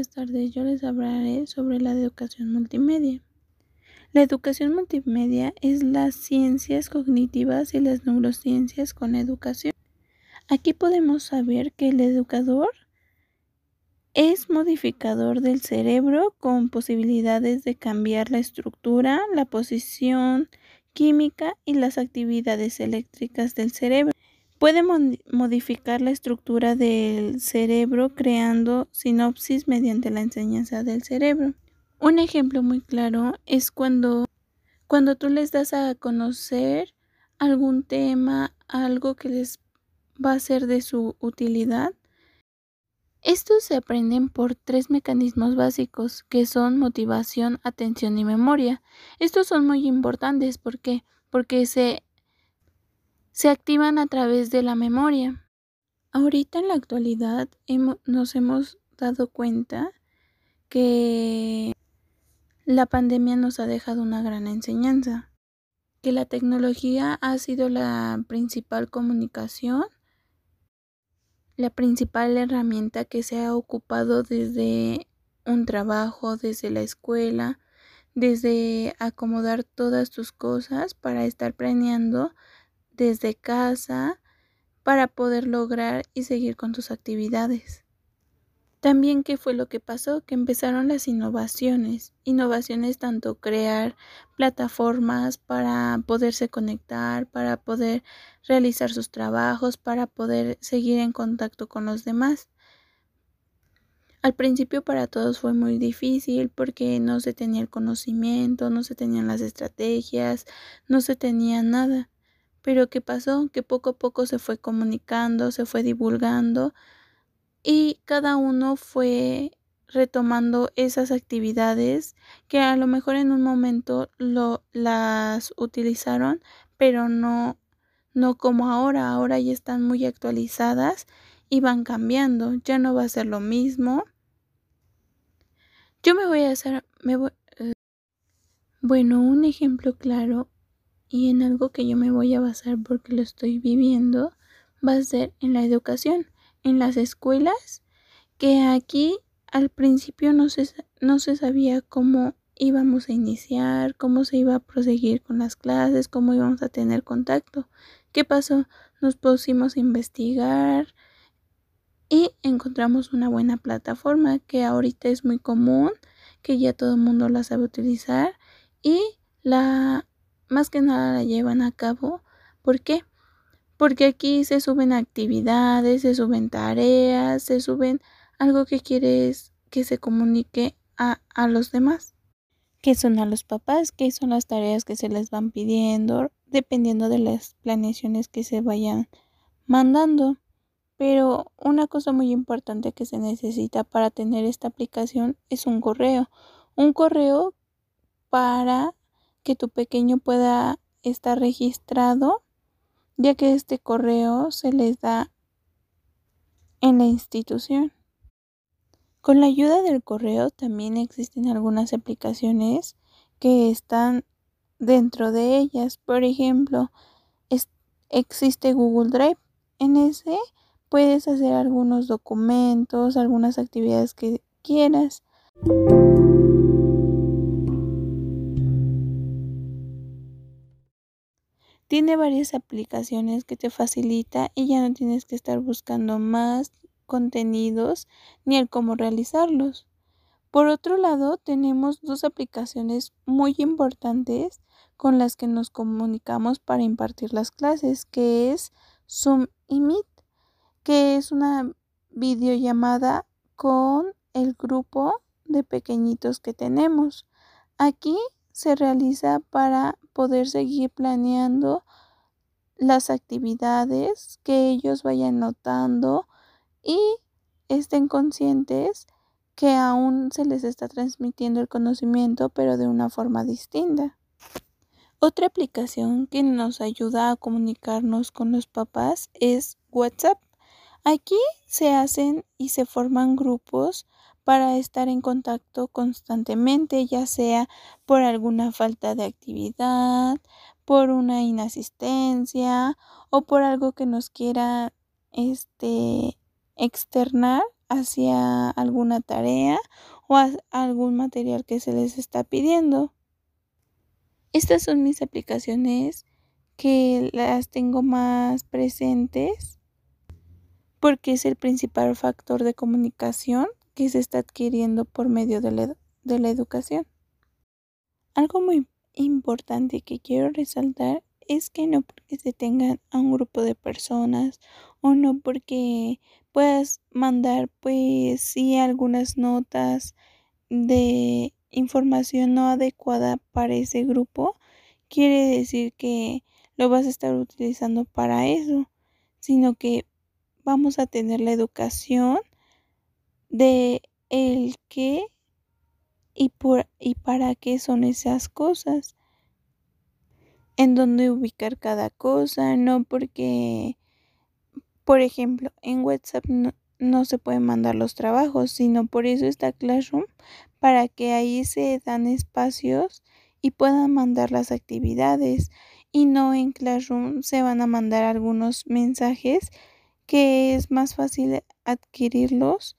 buenas tardes. Yo les hablaré sobre la educación multimedia. La educación multimedia es las ciencias cognitivas y las neurociencias con educación. Aquí podemos saber que el educador es modificador del cerebro con posibilidades de cambiar la estructura, la posición química y las actividades eléctricas del cerebro. Puede modificar la estructura del cerebro creando sinopsis mediante la enseñanza del cerebro. Un ejemplo muy claro es cuando, cuando tú les das a conocer algún tema, algo que les va a ser de su utilidad. Estos se aprenden por tres mecanismos básicos que son motivación, atención y memoria. Estos son muy importantes porque porque se se activan a través de la memoria. Ahorita en la actualidad nos hemos dado cuenta que la pandemia nos ha dejado una gran enseñanza, que la tecnología ha sido la principal comunicación, la principal herramienta que se ha ocupado desde un trabajo, desde la escuela, desde acomodar todas tus cosas para estar planeando desde casa para poder lograr y seguir con tus actividades. También qué fue lo que pasó, que empezaron las innovaciones, innovaciones tanto crear plataformas para poderse conectar, para poder realizar sus trabajos, para poder seguir en contacto con los demás. Al principio para todos fue muy difícil porque no se tenía el conocimiento, no se tenían las estrategias, no se tenía nada. Pero ¿qué pasó? Que poco a poco se fue comunicando, se fue divulgando y cada uno fue retomando esas actividades que a lo mejor en un momento lo, las utilizaron, pero no, no como ahora. Ahora ya están muy actualizadas y van cambiando. Ya no va a ser lo mismo. Yo me voy a hacer, me voy, eh, bueno, un ejemplo claro y en algo que yo me voy a basar porque lo estoy viviendo va a ser en la educación, en las escuelas, que aquí al principio no se, no se sabía cómo íbamos a iniciar, cómo se iba a proseguir con las clases, cómo íbamos a tener contacto. ¿Qué pasó? Nos pusimos a investigar y encontramos una buena plataforma que ahorita es muy común, que ya todo el mundo la sabe utilizar y la más que nada la llevan a cabo. ¿Por qué? Porque aquí se suben actividades, se suben tareas, se suben algo que quieres que se comunique a, a los demás. ¿Qué son a los papás? ¿Qué son las tareas que se les van pidiendo? Dependiendo de las planeaciones que se vayan mandando. Pero una cosa muy importante que se necesita para tener esta aplicación es un correo. Un correo para que tu pequeño pueda estar registrado, ya que este correo se les da en la institución. Con la ayuda del correo también existen algunas aplicaciones que están dentro de ellas. Por ejemplo, existe Google Drive. En ese puedes hacer algunos documentos, algunas actividades que quieras. Tiene varias aplicaciones que te facilita y ya no tienes que estar buscando más contenidos ni el cómo realizarlos. Por otro lado, tenemos dos aplicaciones muy importantes con las que nos comunicamos para impartir las clases, que es Zoom y Meet, que es una videollamada con el grupo de pequeñitos que tenemos. Aquí se realiza para poder seguir planeando las actividades que ellos vayan notando y estén conscientes que aún se les está transmitiendo el conocimiento pero de una forma distinta. Otra aplicación que nos ayuda a comunicarnos con los papás es WhatsApp. Aquí se hacen y se forman grupos para estar en contacto constantemente, ya sea por alguna falta de actividad, por una inasistencia o por algo que nos quiera este externar hacia alguna tarea o algún material que se les está pidiendo. Estas son mis aplicaciones que las tengo más presentes porque es el principal factor de comunicación que se está adquiriendo por medio de la, de la educación. Algo muy importante que quiero resaltar es que no porque se tengan a un grupo de personas o no porque puedas mandar pues sí algunas notas de información no adecuada para ese grupo, quiere decir que lo vas a estar utilizando para eso, sino que vamos a tener la educación de el qué y por y para qué son esas cosas. En dónde ubicar cada cosa, no porque por ejemplo, en WhatsApp no, no se pueden mandar los trabajos, sino por eso está Classroom, para que ahí se dan espacios y puedan mandar las actividades. Y no en Classroom se van a mandar algunos mensajes que es más fácil adquirirlos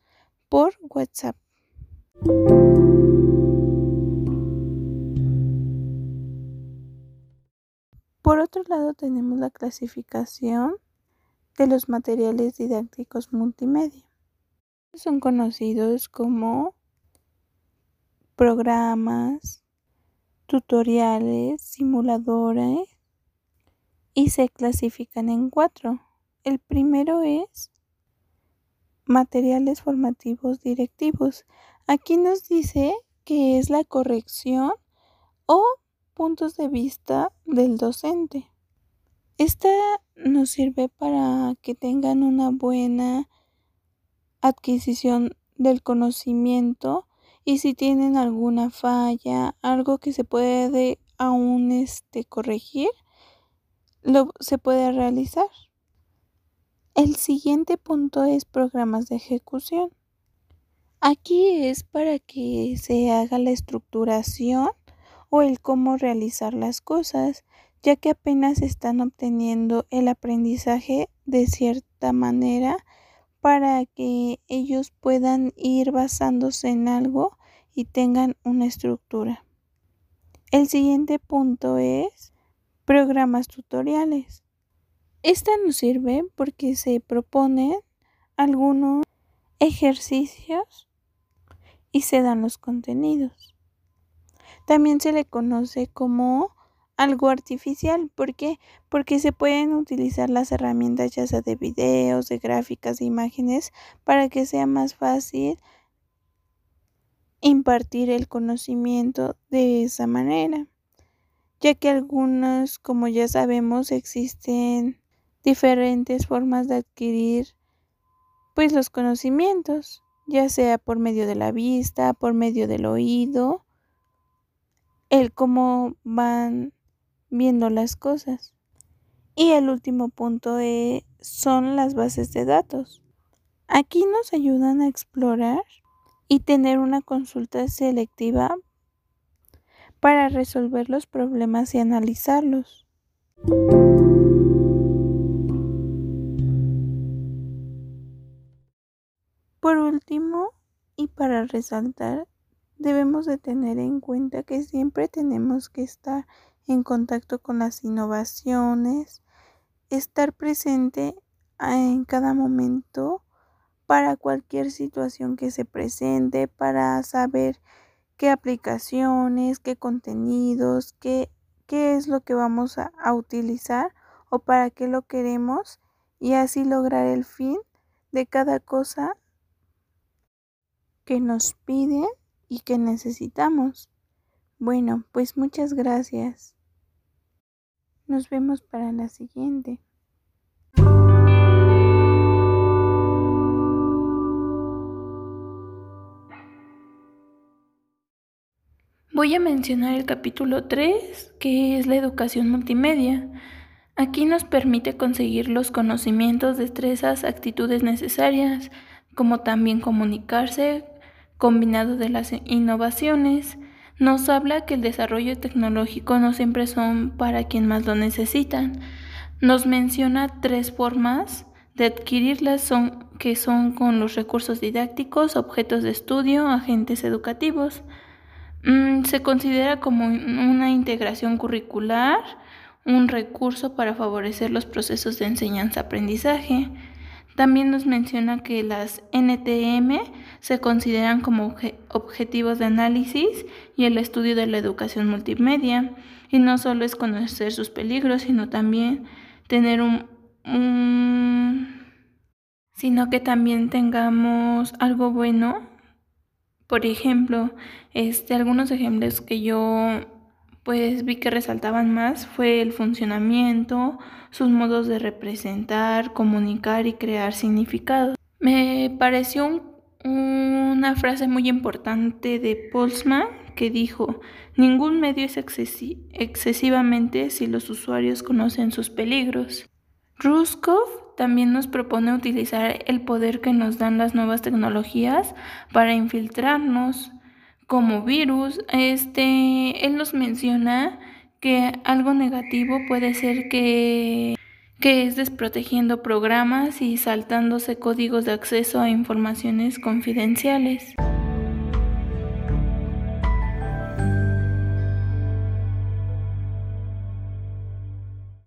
por WhatsApp. Por otro lado tenemos la clasificación de los materiales didácticos multimedia. Son conocidos como programas, tutoriales, simuladores y se clasifican en cuatro. El primero es materiales formativos directivos. Aquí nos dice que es la corrección o puntos de vista del docente. Esta nos sirve para que tengan una buena adquisición del conocimiento y si tienen alguna falla, algo que se puede aún este, corregir, lo, se puede realizar. El siguiente punto es programas de ejecución. Aquí es para que se haga la estructuración o el cómo realizar las cosas, ya que apenas están obteniendo el aprendizaje de cierta manera para que ellos puedan ir basándose en algo y tengan una estructura. El siguiente punto es programas tutoriales. Esta nos sirve porque se proponen algunos ejercicios y se dan los contenidos. También se le conoce como algo artificial. ¿Por qué? Porque se pueden utilizar las herramientas ya sea de videos, de gráficas, de imágenes para que sea más fácil impartir el conocimiento de esa manera. Ya que algunos, como ya sabemos, existen diferentes formas de adquirir pues los conocimientos, ya sea por medio de la vista, por medio del oído, el cómo van viendo las cosas. Y el último punto e, son las bases de datos. Aquí nos ayudan a explorar y tener una consulta selectiva para resolver los problemas y analizarlos. Para resaltar, debemos de tener en cuenta que siempre tenemos que estar en contacto con las innovaciones, estar presente en cada momento para cualquier situación que se presente, para saber qué aplicaciones, qué contenidos, qué, qué es lo que vamos a, a utilizar o para qué lo queremos y así lograr el fin de cada cosa que nos piden y que necesitamos. Bueno, pues muchas gracias. Nos vemos para la siguiente. Voy a mencionar el capítulo 3, que es la educación multimedia. Aquí nos permite conseguir los conocimientos, destrezas, actitudes necesarias, como también comunicarse, combinado de las innovaciones, nos habla que el desarrollo tecnológico no siempre son para quien más lo necesitan. Nos menciona tres formas de adquirirlas son que son con los recursos didácticos, objetos de estudio, agentes educativos. Mm, se considera como una integración curricular, un recurso para favorecer los procesos de enseñanza-aprendizaje. También nos menciona que las NTM se consideran como objetivos de análisis y el estudio de la educación multimedia. Y no solo es conocer sus peligros, sino también tener un, sino que también tengamos algo bueno. Por ejemplo, este, algunos ejemplos que yo pues vi que resaltaban más fue el funcionamiento, sus modos de representar, comunicar y crear significados. Me pareció una frase muy importante de Polsman que dijo, ningún medio es excesivamente si los usuarios conocen sus peligros. Ruskov también nos propone utilizar el poder que nos dan las nuevas tecnologías para infiltrarnos como virus. Este, él nos menciona que algo negativo puede ser que, que es desprotegiendo programas y saltándose códigos de acceso a informaciones confidenciales.